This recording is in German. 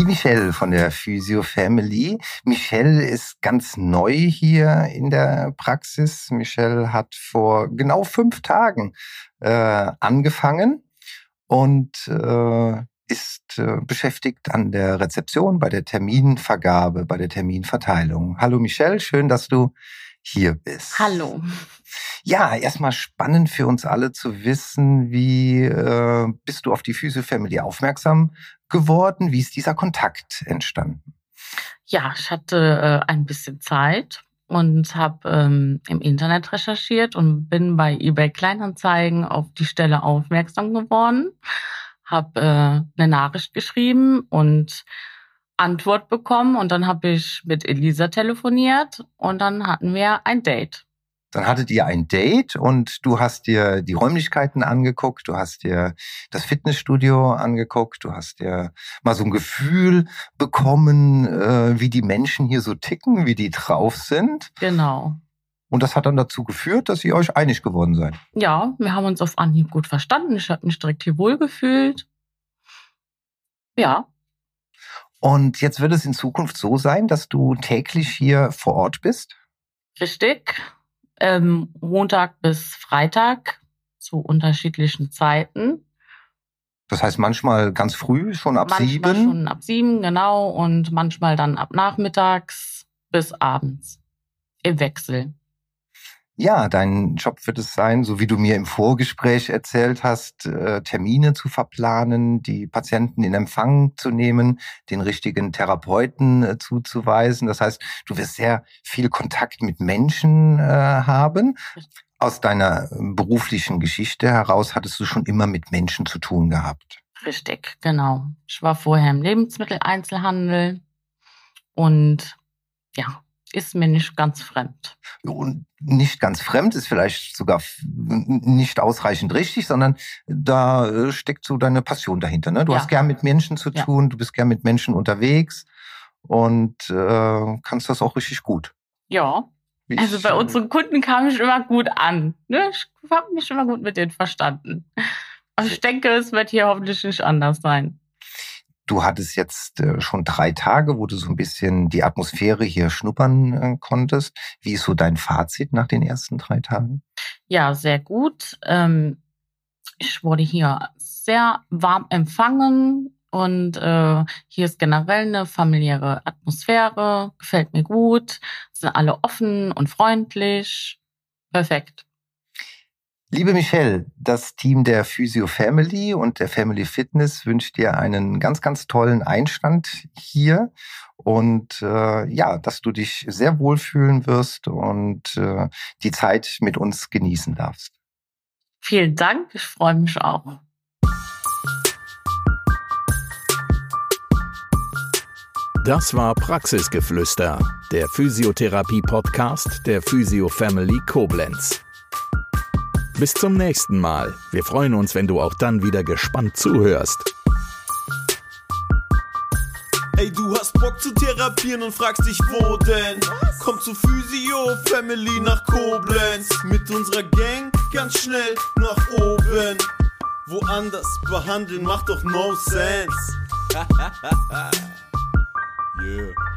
Die Michelle von der Physio Family. Michelle ist ganz neu hier in der Praxis. Michelle hat vor genau fünf Tagen äh, angefangen und äh, ist äh, beschäftigt an der Rezeption, bei der Terminvergabe, bei der Terminverteilung. Hallo Michelle, schön, dass du hier bist. Hallo. Ja, erstmal spannend für uns alle zu wissen, wie äh, bist du auf die Physio Family aufmerksam geworden? Wie ist dieser Kontakt entstanden? Ja, ich hatte äh, ein bisschen Zeit und habe ähm, im Internet recherchiert und bin bei eBay Kleinanzeigen auf die Stelle aufmerksam geworden, habe äh, eine Nachricht geschrieben und Antwort bekommen und dann habe ich mit Elisa telefoniert und dann hatten wir ein Date. Dann hattet ihr ein Date und du hast dir die Räumlichkeiten angeguckt, du hast dir das Fitnessstudio angeguckt, du hast dir mal so ein Gefühl bekommen, äh, wie die Menschen hier so ticken, wie die drauf sind. Genau. Und das hat dann dazu geführt, dass ihr euch einig geworden seid. Ja, wir haben uns auf Anhieb gut verstanden. Ich habe mich direkt hier wohlgefühlt. Ja. Und jetzt wird es in Zukunft so sein, dass du täglich hier vor Ort bist? Richtig ähm, Montag bis Freitag zu unterschiedlichen Zeiten. Das heißt manchmal ganz früh, schon ab manchmal sieben? Manchmal schon ab sieben, genau. Und manchmal dann ab nachmittags bis abends. Im Wechsel. Ja, dein Job wird es sein, so wie du mir im Vorgespräch erzählt hast, äh, Termine zu verplanen, die Patienten in Empfang zu nehmen, den richtigen Therapeuten äh, zuzuweisen. Das heißt, du wirst sehr viel Kontakt mit Menschen äh, haben. Aus deiner beruflichen Geschichte heraus hattest du schon immer mit Menschen zu tun gehabt. Richtig, genau. Ich war vorher im Lebensmitteleinzelhandel und ja, ist mir nicht ganz fremd. Und nicht ganz fremd ist vielleicht sogar nicht ausreichend richtig, sondern da äh, steckt so deine Passion dahinter. Ne? Du ja. hast gern mit Menschen zu tun, ja. du bist gern mit Menschen unterwegs und äh, kannst das auch richtig gut. Ja. Ich, also bei unseren Kunden kam ich immer gut an. Ne? Ich habe mich immer gut mit denen verstanden. Aber ich denke, es wird hier hoffentlich nicht anders sein. Du hattest jetzt äh, schon drei Tage, wo du so ein bisschen die Atmosphäre hier schnuppern äh, konntest. Wie ist so dein Fazit nach den ersten drei Tagen? Ja, sehr gut. Ähm, ich wurde hier sehr warm empfangen und äh, hier ist generell eine familiäre Atmosphäre. Gefällt mir gut. Sind alle offen und freundlich. Perfekt. Liebe Michelle, das Team der Physio Family und der Family Fitness wünscht dir einen ganz, ganz tollen Einstand hier und äh, ja, dass du dich sehr wohlfühlen wirst und äh, die Zeit mit uns genießen darfst. Vielen Dank, ich freue mich auch. Das war Praxisgeflüster, der Physiotherapie-Podcast der Physio Family Koblenz. Bis zum nächsten Mal. Wir freuen uns, wenn du auch dann wieder gespannt zuhörst. Ey, du hast Bock zu therapieren und fragst dich, wo denn? Komm zu Physio Family nach Koblenz. Mit unserer Gang ganz schnell nach oben. Woanders behandeln macht doch no sense. yeah.